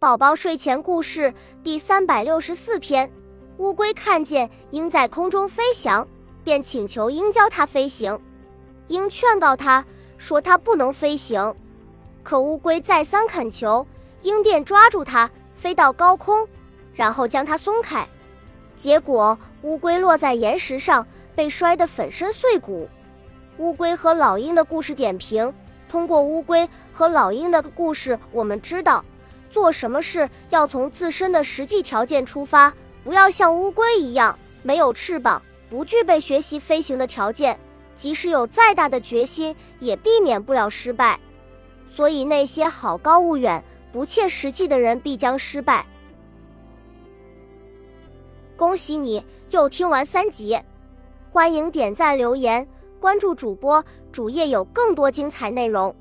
宝宝睡前故事第三百六十四篇：乌龟看见鹰在空中飞翔，便请求鹰教它飞行。鹰劝告它说：“它不能飞行。”可乌龟再三恳求，鹰便抓住它，飞到高空，然后将它松开。结果乌龟落在岩石上，被摔得粉身碎骨。乌龟和老鹰的故事点评：通过乌龟和老鹰的故事，我们知道。做什么事要从自身的实际条件出发，不要像乌龟一样没有翅膀，不具备学习飞行的条件。即使有再大的决心，也避免不了失败。所以那些好高骛远、不切实际的人必将失败。恭喜你又听完三集，欢迎点赞、留言、关注主播，主页有更多精彩内容。